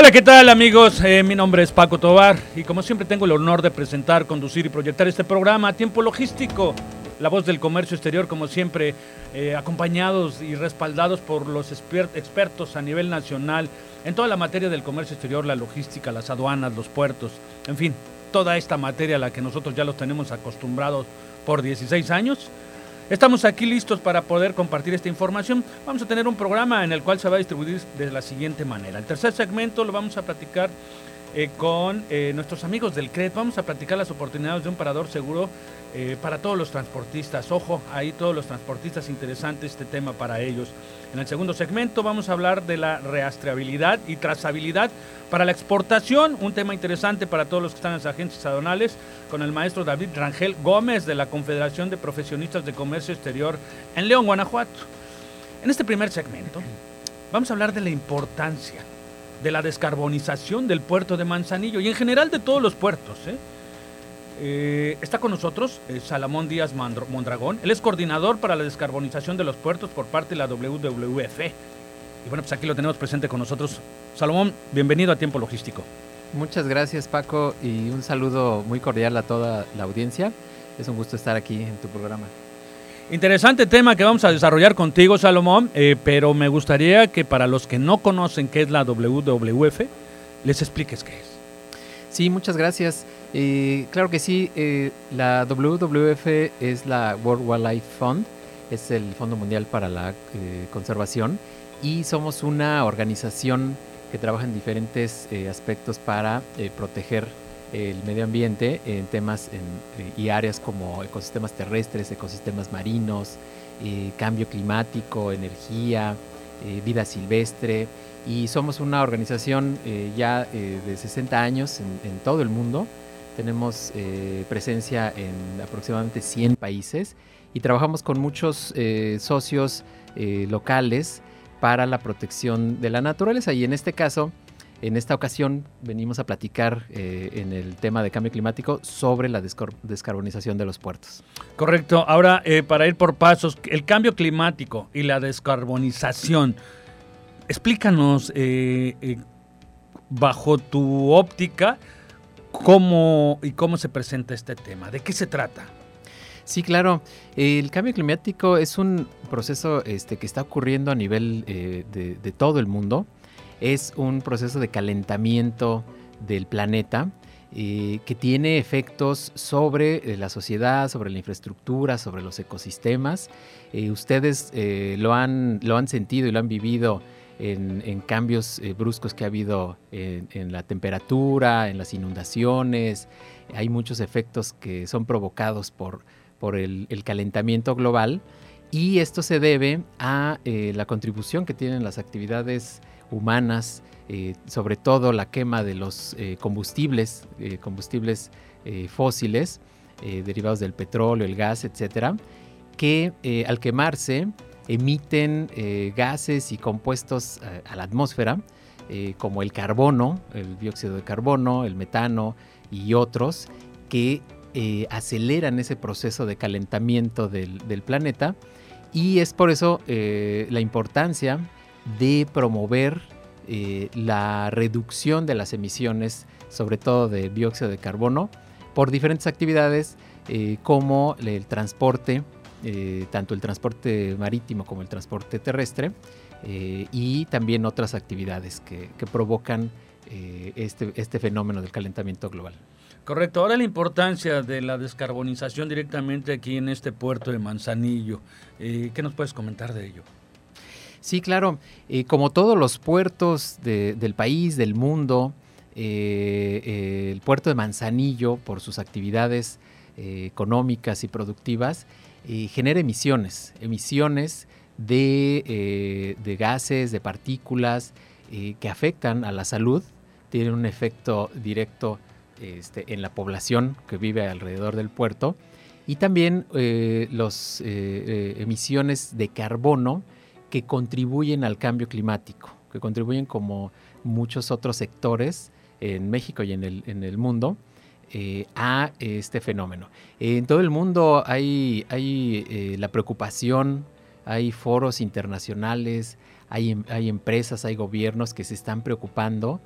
Hola, ¿qué tal amigos? Eh, mi nombre es Paco Tobar y como siempre tengo el honor de presentar, conducir y proyectar este programa Tiempo Logístico, la voz del comercio exterior, como siempre, eh, acompañados y respaldados por los expertos a nivel nacional en toda la materia del comercio exterior, la logística, las aduanas, los puertos, en fin, toda esta materia a la que nosotros ya los tenemos acostumbrados por 16 años. Estamos aquí listos para poder compartir esta información. Vamos a tener un programa en el cual se va a distribuir de la siguiente manera. El tercer segmento lo vamos a platicar eh, con eh, nuestros amigos del CRED. Vamos a platicar las oportunidades de un parador seguro eh, para todos los transportistas. Ojo, ahí todos los transportistas, interesante este tema para ellos. En el segundo segmento vamos a hablar de la rastreabilidad y trazabilidad para la exportación, un tema interesante para todos los que están en las agencias aduanales, con el maestro David Rangel Gómez de la Confederación de Profesionistas de Comercio Exterior en León, Guanajuato. En este primer segmento vamos a hablar de la importancia de la descarbonización del puerto de Manzanillo y en general de todos los puertos. ¿eh? Eh, está con nosotros eh, Salamón Díaz Mondragón. Él es coordinador para la descarbonización de los puertos por parte de la WWF. Y bueno, pues aquí lo tenemos presente con nosotros. Salomón, bienvenido a Tiempo Logístico. Muchas gracias Paco y un saludo muy cordial a toda la audiencia. Es un gusto estar aquí en tu programa. Interesante tema que vamos a desarrollar contigo, Salomón, eh, pero me gustaría que para los que no conocen qué es la WWF, les expliques qué es. Sí, muchas gracias. Eh, claro que sí, eh, la WWF es la World Wildlife Fund, es el Fondo Mundial para la Conservación y somos una organización que trabaja en diferentes aspectos para proteger el medio ambiente en temas y áreas como ecosistemas terrestres, ecosistemas marinos, cambio climático, energía, vida silvestre y somos una organización ya de 60 años en todo el mundo tenemos eh, presencia en aproximadamente 100 países y trabajamos con muchos eh, socios eh, locales para la protección de la naturaleza. Y en este caso, en esta ocasión, venimos a platicar en el tema de cambio climático sobre la descarbonización de los puertos. Correcto. Ahora, para ir por pasos, el cambio climático y la descarbonización. Explícanos bajo tu óptica cómo y cómo se presenta este tema, de qué se trata. Sí, claro. El cambio climático es un proceso este, que está ocurriendo a nivel eh, de, todo el mundo. Es un proceso de calentamiento del planeta eh, que tiene efectos sobre eh, la sociedad, sobre la infraestructura, sobre los ecosistemas. ustedes lo, han, lo han sentido y lo han vivido en, cambios eh, bruscos que ha habido en, la temperatura, en las inundaciones. Hay muchos efectos que son provocados por, por el, calentamiento global y esto se debe a eh, la contribución que tienen las actividades humanas, eh, sobre todo la quema de los combustibles, combustibles fósiles, derivados del petróleo, el gas, etcétera, que al quemarse emiten eh, gases y compuestos eh, a la atmósfera, eh, como el carbono, el dióxido de carbono, el metano y otros, que aceleran ese proceso de calentamiento del planeta. Y es por eso la importancia de promover la reducción de las emisiones, sobre todo de dióxido de carbono, por diferentes actividades como el transporte, eh, tanto el transporte marítimo como el transporte terrestre eh, y también otras actividades que, provocan eh, este, este fenómeno del calentamiento global. Correcto. Ahora la importancia de la descarbonización directamente aquí en este puerto de Manzanillo. ¿Qué nos puedes comentar de ello? Sí, claro. como todos los puertos del país, del mundo, el puerto de Manzanillo, por sus actividades económicas y productivas, genera emisiones, emisiones de, gases, de partículas que afectan a la salud, tienen un efecto directo este, en la población que vive alrededor del puerto y también las emisiones de carbono que contribuyen al cambio climático, que contribuyen como muchos otros sectores en México y en el, en el mundo eh, a este fenómeno. En todo el mundo hay, hay eh, la preocupación, hay foros internacionales, hay, em, hay empresas, hay gobiernos que se están preocupando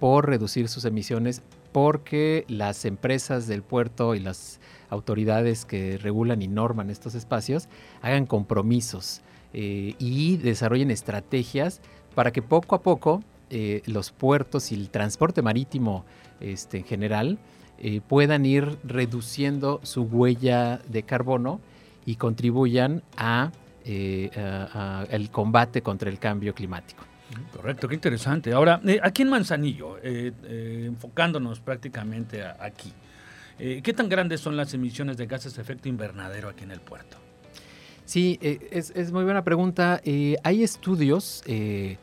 por reducir sus emisiones porque las empresas del puerto y las autoridades que regulan y norman estos espacios hagan compromisos eh, y desarrollen estrategias para que poco a poco eh, los puertos y el transporte marítimo este, en general eh, puedan ir reduciendo su huella de carbono y contribuyan a, el combate contra el cambio climático. Correcto, qué interesante. Ahora, aquí en Manzanillo, enfocándonos prácticamente aquí, ¿qué tan grandes son las emisiones de gases de efecto invernadero aquí en el puerto? Sí, eh, es, muy buena pregunta. Eh, hay estudios, eh,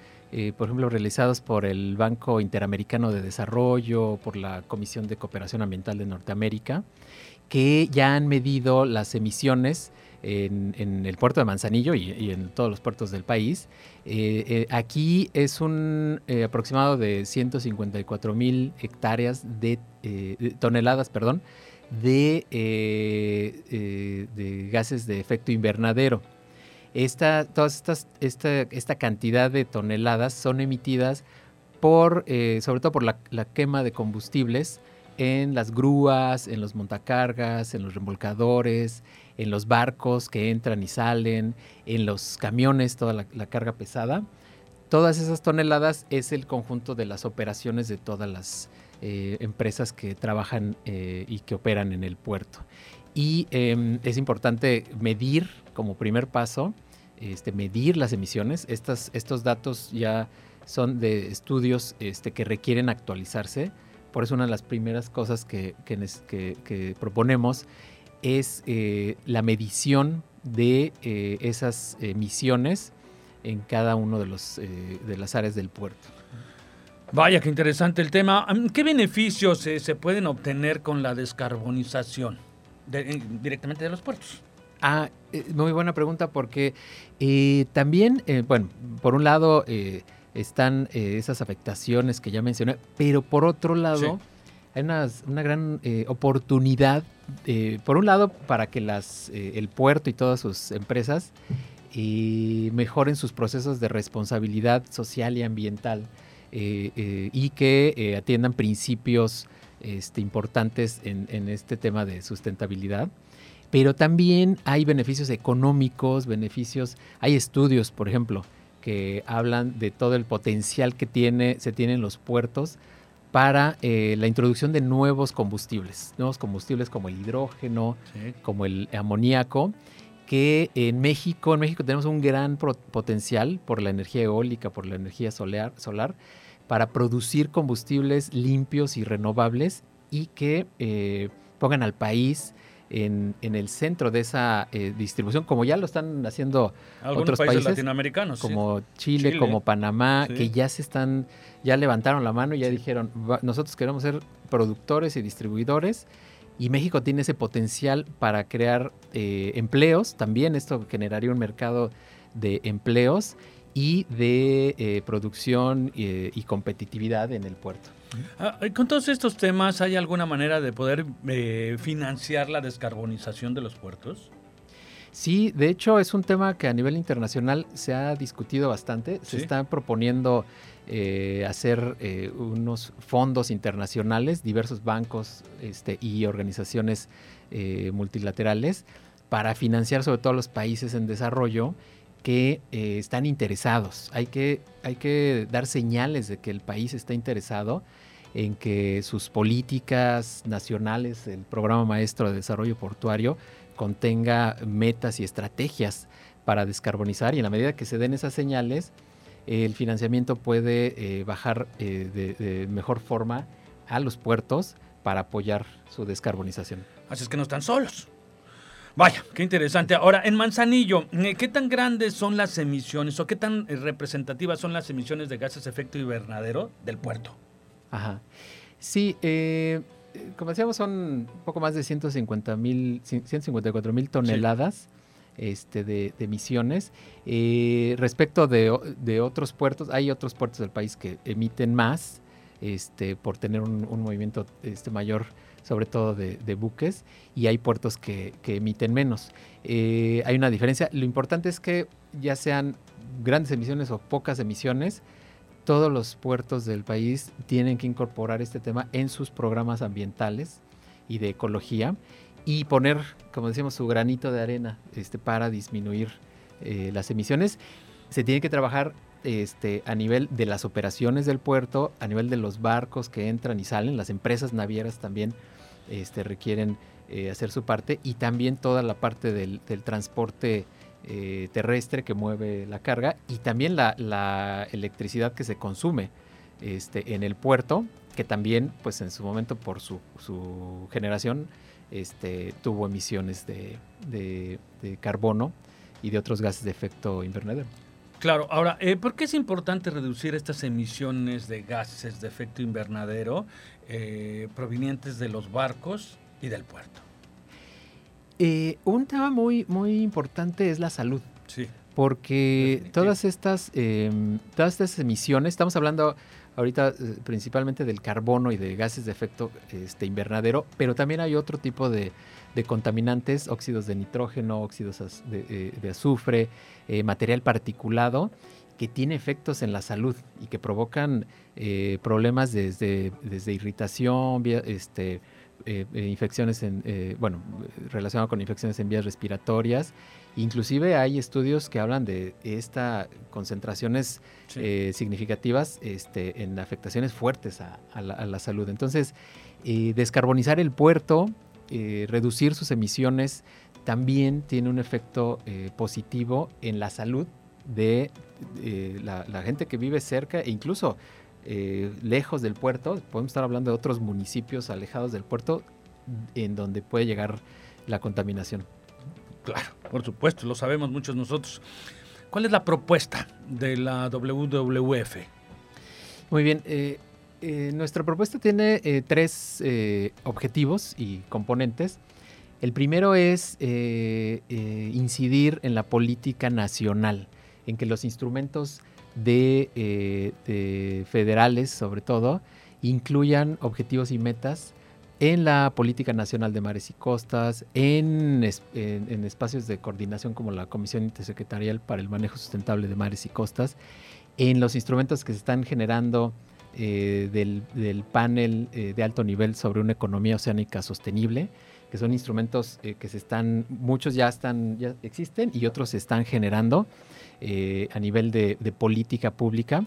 por ejemplo, realizados por el Banco Interamericano de Desarrollo, por la Comisión de Cooperación Ambiental de Norteamérica, que ya han medido las emisiones en, el puerto de Manzanillo y, en todos los puertos del país. aquí es un aproximado de 154 mil hectáreas de, toneladas, perdón, de, eh, eh, de gases de efecto invernadero. Esta, todas estas, esta, esta cantidad de toneladas son emitidas por, eh, sobre todo por la, quema de combustibles en las grúas, en los montacargas, en los remolcadores, en los barcos que entran y salen, en los camiones, toda la carga pesada. Todas esas toneladas es el conjunto de las operaciones de todas las eh, empresas que trabajan eh, y que operan en el puerto. Y em, es importante medir como primer paso, este, medir las emisiones. Estas, estos datos ya son de estudios este, que requieren actualizarse. Por eso una de las primeras cosas que, que, proponemos es eh, la medición de esas emisiones en cada uno de, los, de las áreas del puerto. Vaya, qué interesante el tema. ¿Qué beneficios se pueden obtener con la descarbonización eh, directamente de los puertos? Ah, eh, muy buena pregunta porque eh, también, bueno, por un lado están esas afectaciones que ya mencioné, pero por otro lado hay una, gran oportunidad, por un lado, para que las, el puerto y todas sus empresas mejoren sus procesos de responsabilidad social y ambiental. Eh, eh, y que eh, atiendan principios este, importantes en, este tema de sustentabilidad. Pero también hay beneficios económicos, beneficios, hay estudios, por ejemplo, que hablan de todo el potencial que tiene, se tiene en los puertos para la introducción de nuevos combustibles, nuevos combustibles como el hidrógeno, como el amoníaco, que en México, en México tenemos un gran potencial por la energía eólica, por la energía solar, solar para producir combustibles limpios y renovables y que eh, pongan al país en, el centro de esa eh, distribución, como ya lo están haciendo otros países, latinoamericanos, como Chile, como Panamá, que ya se están, ya levantaron la mano y ya dijeron, nosotros queremos ser productores y distribuidores. Y México tiene ese potencial para crear eh, empleos. También esto generaría un mercado de empleos y de eh, producción eh, y competitividad en el puerto. Ah, con todos estos temas, ¿hay alguna manera de poder eh, financiar la descarbonización de los puertos? Sí, de hecho es un tema que a nivel internacional se ha discutido bastante. Se están proponiendo hacer unos fondos internacionales, diversos bancos este, y organizaciones multilaterales para financiar sobre todo los países en desarrollo que eh, están interesados. Hay que, hay que dar señales de que el país está interesado en que sus políticas nacionales, el programa maestro de desarrollo portuario, contenga metas y estrategias para descarbonizar y en la medida que se den esas señales, el financiamiento puede eh, bajar eh, de, de mejor forma a los puertos para apoyar su descarbonización. Así es que no están solos. Vaya, qué interesante. Ahora, en Manzanillo, eh, ¿qué tan grandes son las emisiones o qué tan eh, representativas son las emisiones de gases de efecto invernadero del puerto? Ajá. Sí, eh, como decíamos, son un poco más de 150 mil, 154 mil toneladas. Este, de, emisiones. respecto de, otros puertos, hay otros puertos del país que emiten más este, por tener un, un movimiento este, mayor sobre todo de, buques, y hay puertos que, emiten menos. Eh, hay una diferencia. Lo importante es que ya sean grandes emisiones o pocas emisiones, todos los puertos del país tienen que incorporar este tema en sus programas ambientales y de ecología y poner, como decíamos, su granito de arena este, para disminuir eh, las emisiones. Se tiene que trabajar este, a nivel de las operaciones del puerto, a nivel de los barcos que entran y salen, las empresas navieras también este, requieren eh, hacer su parte y también toda la parte del, transporte eh, terrestre que mueve la carga y también la, electricidad que se consume este, en el puerto, que también pues en su momento por su, generación tuvo emisiones de carbono y de otros gases de efecto invernadero. Claro, ahora, eh, ¿por qué es importante reducir estas emisiones de gases de efecto invernadero eh, provenientes de los barcos y del puerto? Eh, un tema muy, muy importante es la salud. Sí. Porque todas estas, em, todas estas emisiones, estamos hablando ahorita principalmente del carbono y de gases de efecto este, invernadero, pero también hay otro tipo de, de contaminantes, óxidos de nitrógeno, óxidos de, eh, azufre, eh, material particulado que tiene efectos en la salud y que provocan eh, problemas desde, desde irritación, este, infecciones en, bueno, relacionado con infecciones en vías respiratorias. Inclusive hay estudios que hablan de estas concentraciones significativas este, en afectaciones fuertes a, la, a la, salud. Entonces, descarbonizar el puerto eh, reducir sus emisiones también tiene un efecto eh, positivo en la salud de eh, la, gente que vive cerca e incluso lejos del puerto. Podemos estar hablando de otros municipios alejados del puerto en donde puede llegar la contaminación. Claro, por supuesto, lo sabemos muchos nosotros. ¿Cuál es la propuesta de la WWF? Muy bien, eh, nuestra propuesta tiene eh, tres eh, objetivos y componentes. El primero es incidir en la política nacional, en que los instrumentos de, federales, sobre todo, incluyan objetivos y metas en la política nacional de mares y costas, en, en, espacios de coordinación como la Comisión Intersecretarial para el Manejo Sustentable de Mares y Costas, en los instrumentos que se están generando eh, del, panel eh, de alto nivel sobre una economía oceánica sostenible, que son instrumentos eh, que se están, muchos ya están, ya existen y otros se están generando a nivel de, política pública.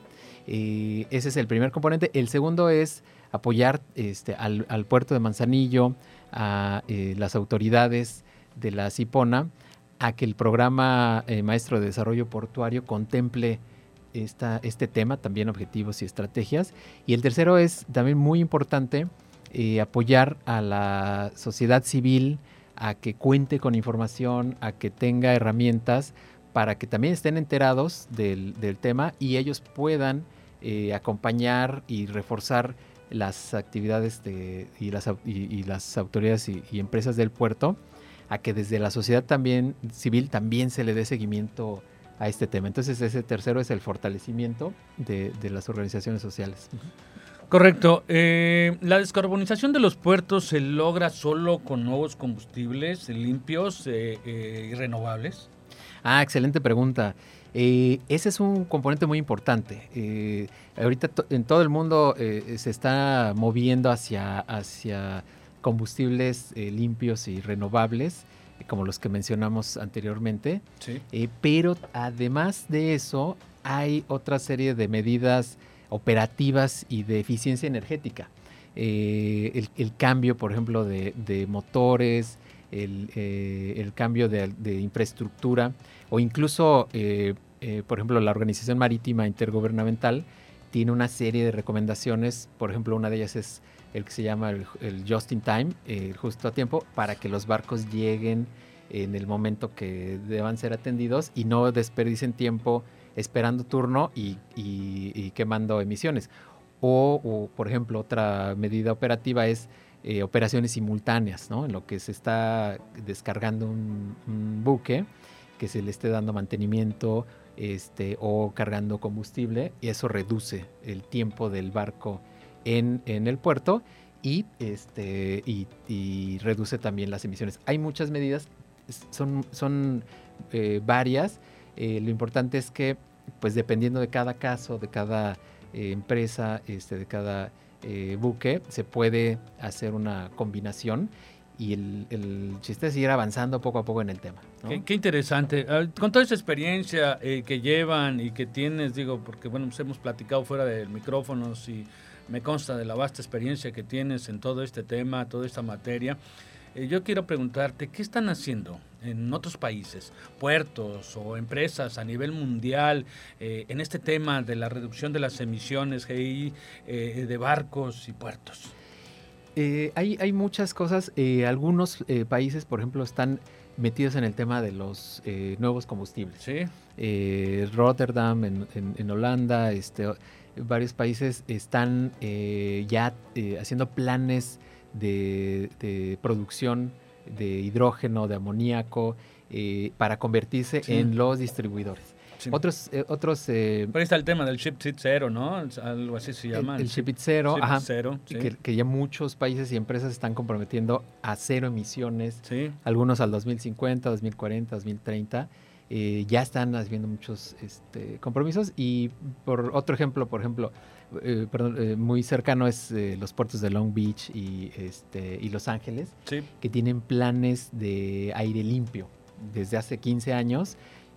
ese es el primer componente. El segundo es apoyar este, al, al puerto de Manzanillo, a las autoridades de la CIPONA, a que el programa Maestro de Desarrollo Portuario contemple este tema, también objetivos y estrategias. Y el tercero es también muy importante eh, apoyar a la sociedad civil a que cuente con información, a que tenga herramientas para que también estén enterados del, tema y ellos puedan eh, acompañar y reforzar las actividades de, y, las, y, las autoridades y, empresas del puerto, a que desde la sociedad también civil también se le dé seguimiento a este tema. Entonces ese tercero es el fortalecimiento de, las organizaciones sociales. Correcto. Eh, ¿La descarbonización de los puertos se logra solo con nuevos combustibles limpios eh, eh, y renovables? Ah, excelente pregunta. ese es un componente muy importante. ahorita en todo el mundo se está moviendo hacia, hacia combustibles limpios y renovables como los que mencionamos anteriormente. Eh, pero además de eso, hay otra serie de medidas operativas y de eficiencia energética. Eh, el, cambio, por ejemplo, de, motores, eh, el, cambio de, infraestructura o incluso, por ejemplo, la Organización Marítima Intergubernamental tiene una serie de recomendaciones. Por ejemplo, una de ellas es el que se llama el, just in time, eh, justo a tiempo, para que los barcos lleguen en el momento que deban ser atendidos y no desperdicien tiempo esperando turno y, quemando emisiones. O, por ejemplo, otra medida operativa es eh, operaciones simultáneas, ¿no? En lo que se está descargando un, buque, que se le esté dando mantenimiento este, o cargando combustible, y eso reduce el tiempo del barco en, el puerto y, este, y, reduce también las emisiones. Hay muchas medidas, son, son eh, varias. Eh, lo importante es que, pues dependiendo de cada caso, de cada eh, empresa, este, de cada buque, se puede hacer una combinación y el, chiste es ir avanzando poco a poco en el tema. Qué, interesante. Ah, con toda esa experiencia que llevan y que tienes, digo, porque bueno, pues hemos platicado fuera de micrófonos y me consta de la vasta experiencia que tienes en todo este tema, toda esta materia. Eh, yo quiero preguntarte, ¿qué están haciendo en otros países, puertos o empresas a nivel mundial eh, en este tema de la reducción de las emisiones GI eh, de barcos y puertos? hay, hay, muchas cosas. algunos países, por ejemplo, están metidos en el tema de los nuevos combustibles. Sí. Rotterdam en, en Holanda, este, varios países están eh, ya eh, haciendo planes de, producción de hidrógeno, de amoníaco, eh, para convertirse en los distribuidores. Otros, otros Pero ahí está el tema del chip cero, ¿no? Algo así se llama. El, chip cero, ajá, que, ya muchos países y empresas están comprometiendo a cero emisiones, algunos al 2050, 2040, 2030. Eh, ya están haciendo muchos este, compromisos y por otro ejemplo, por ejemplo, eh, eh, muy cercano es los puertos de Long Beach y, este, y Los Ángeles, que tienen planes de aire limpio desde hace 15 años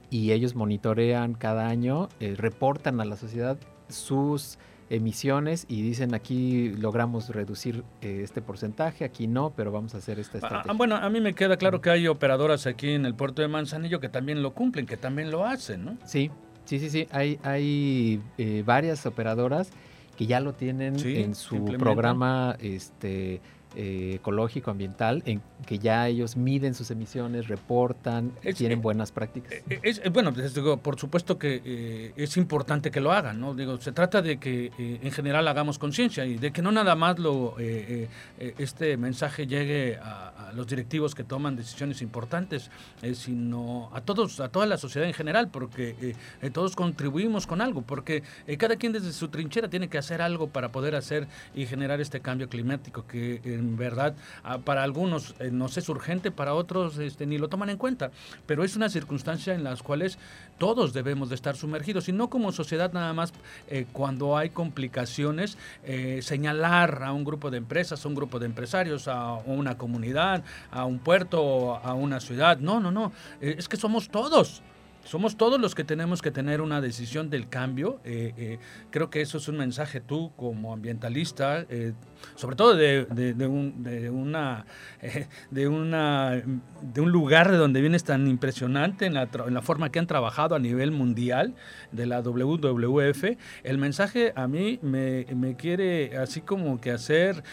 y ellos monitorean cada año, reportan a la sociedad sus emisiones y dicen aquí logramos reducir eh, este porcentaje, aquí no, pero vamos a hacer esta ah, estrategia. bueno, a mí me queda claro que hay operadoras aquí en el puerto de Manzanillo que también lo cumplen, que también lo hacen, ¿no? Sí, sí, sí, sí. Hay, hay eh, varias operadoras que ya lo tienen en su programa este, eh, ecológico, ambiental, en que ya ellos miden sus emisiones, reportan, tienen buenas prácticas. Eh, es, bueno, digo, por supuesto que eh, es importante que lo hagan, ¿no? Digo, se trata de que en general hagamos conciencia y de que no nada más lo este mensaje llegue a, los directivos que toman decisiones importantes, sino a todos, a toda la sociedad en general, porque todos contribuimos con algo, porque cada quien desde su trinchera tiene que hacer algo para poder hacer y generar este cambio climático que verdad ah, para algunos eh, no es urgente, para otros este, ni lo toman en cuenta, pero es una circunstancia en las cuales todos debemos de estar sumergidos y no como sociedad nada más eh, cuando hay complicaciones eh, señalar a un grupo de empresas, a un grupo de empresarios, a una comunidad, a un puerto, a una ciudad, no, no, no, es que somos todos. Somos todos los que tenemos que tener una decisión del cambio. Eh, eh, creo que eso es un mensaje tú como ambientalista, eh, sobre todo de, un, una, de, una, de un lugar de donde vienes tan impresionante en la, en la, forma que han trabajado a nivel mundial de la WWF. El mensaje a mí me quiere así como que hacer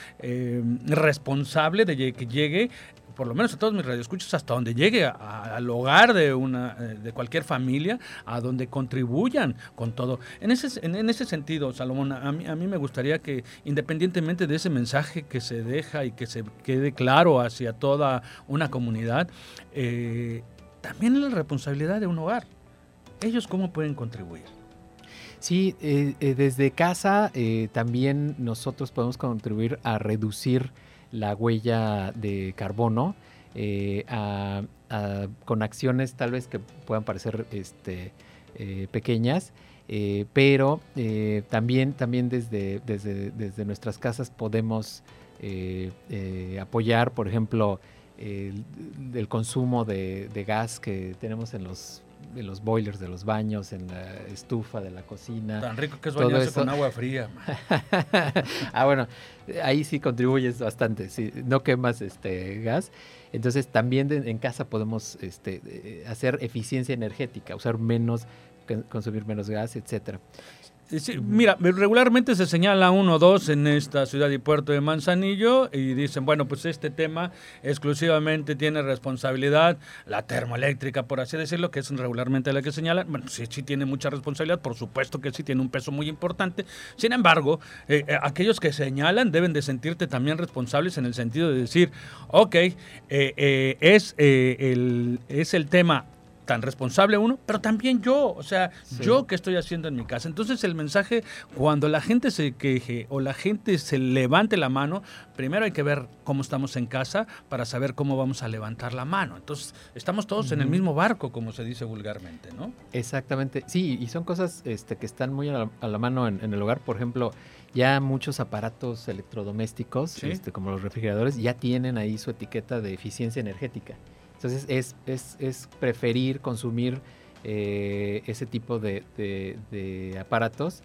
responsable de que llegue por lo menos a todos mis radioescuchos, hasta donde llegue al hogar de, una, eh, de cualquier familia, a donde contribuyan con todo. En ese, en, ese sentido, Salomón, a mí, a mí me gustaría que independientemente de ese mensaje que se deja y que se quede claro hacia toda una comunidad, eh, también la responsabilidad de un hogar. ¿Ellos cómo pueden contribuir? Sí, eh, desde casa también nosotros podemos contribuir a reducir la huella de carbono eh, con acciones tal vez que puedan parecer este, eh, pequeñas, eh, pero también, también desde, desde, nuestras casas podemos apoyar, por ejemplo, el, consumo de, gas que tenemos en los en los boilers de los baños, en la estufa de la cocina. Tan rico que es bañarse con agua fría. ah, bueno, ahí sí contribuyes bastante, sí, no quemas este gas. Entonces también en casa podemos este, eh, hacer eficiencia energética, usar menos consumir menos gas, etcétera. Mira, regularmente se señala uno o dos en esta ciudad y puerto de Manzanillo y dicen, bueno, pues este tema exclusivamente tiene responsabilidad la termoeléctrica, por así decirlo, que es regularmente la que señalan. Bueno, sí, sí tiene mucha responsabilidad, por supuesto que sí tiene un peso muy importante. Sin embargo, eh, eh, aquellos que señalan deben de sentirte también responsables en el sentido de decir, ok, eh, es, el, es el tema tan responsable uno, pero también yo, o sea, yo que estoy haciendo en mi casa. Entonces el mensaje, cuando la gente se queje o la gente se levante la mano, primero hay que ver cómo estamos en casa para saber cómo vamos a levantar la mano. Entonces estamos todos en el mismo barco, como se dice vulgarmente, ¿no? Exactamente, sí, y son cosas este, que están muy a la, mano en, el hogar. Por ejemplo, ya muchos aparatos electrodomésticos, este, como los refrigeradores, ya tienen ahí su etiqueta de eficiencia energética. Entonces es, es, es preferir consumir eh, ese tipo de, de aparatos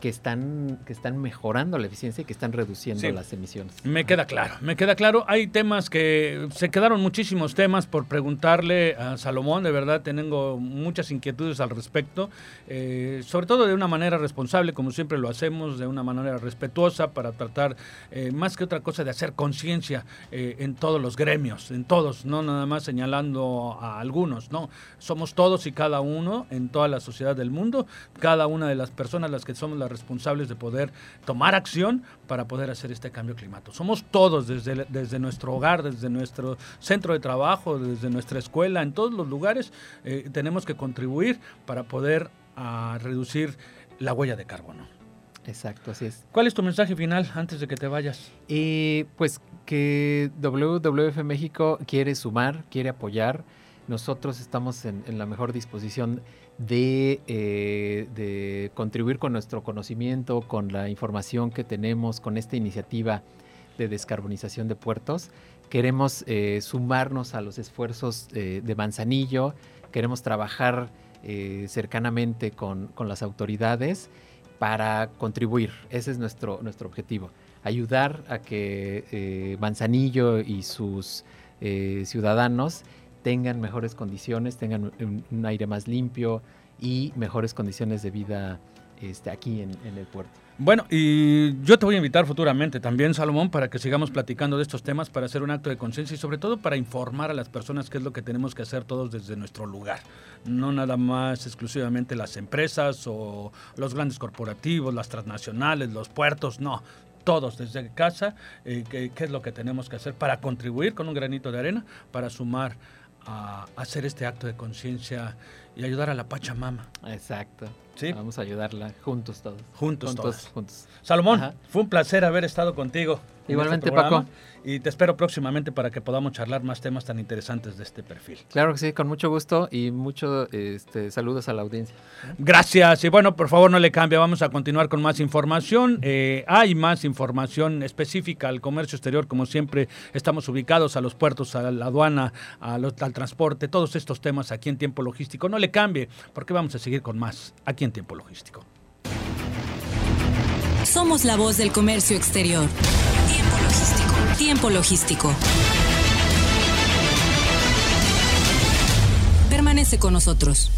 que están, que están mejorando la eficiencia y que están reduciendo las emisiones. Me queda claro, me queda claro. Hay temas que se quedaron muchísimos temas por preguntarle a Salomón, de verdad tengo muchas inquietudes al respecto, eh, sobre todo de una manera responsable, como siempre lo hacemos, de una manera respetuosa para tratar, eh, más que otra cosa, de hacer conciencia eh, en todos los gremios, en todos, no nada más señalando a algunos, no, somos todos y cada uno en toda la sociedad del mundo, cada una de las personas las que somos las responsables de poder tomar acción para poder hacer este cambio climático. Somos todos, desde, desde nuestro hogar, desde nuestro centro de trabajo, desde nuestra escuela, en todos los lugares, eh, tenemos que contribuir para poder ah, reducir la huella de carbono. Exacto, así es. ¿Cuál es tu mensaje final antes de que te vayas? Pues que WWF México quiere sumar, quiere apoyar. Nosotros estamos en, en la mejor disposición eh, de, contribuir con nuestro conocimiento, con la información que tenemos, con esta iniciativa de descarbonización de puertos. Queremos eh, sumarnos a los esfuerzos eh, de Manzanillo, queremos trabajar cercanamente con, las autoridades para contribuir. Ese es nuestro, nuestro objetivo. Ayudar a que Manzanillo y sus ciudadanos tengan mejores condiciones, tengan un, aire más limpio y mejores condiciones de vida este, aquí en, el puerto. Bueno, y yo te voy a invitar futuramente también, Salomón, para que sigamos platicando de estos temas, para hacer un acto de conciencia y sobre todo para informar a las personas qué es lo que tenemos que hacer todos desde nuestro lugar. No nada más exclusivamente las empresas o los grandes corporativos, las transnacionales, los puertos, no todos desde casa, eh, qué, es lo que tenemos que hacer para contribuir con un granito de arena, para sumar a hacer este acto de conciencia y ayudar a la Pachamama. Exacto. ¿Sí? Vamos a ayudarla juntos todos. Juntos, todos. Juntos. Salomón, fue un placer haber estado contigo. Este Igualmente, Paco. Y te espero próximamente para que podamos charlar más temas tan interesantes de este perfil. Claro que sí, con mucho gusto y muchos este, saludos a la audiencia. Gracias. Y bueno, por favor no le cambie, vamos a continuar con más información. Eh, hay más información específica al comercio exterior, como siempre estamos ubicados a los puertos, a la aduana, al transporte, todos estos temas aquí en tiempo logístico. No le cambie, porque vamos a seguir con más aquí en tiempo logístico. Somos la voz del comercio exterior. Tiempo logístico. Tiempo logístico. Permanece con nosotros.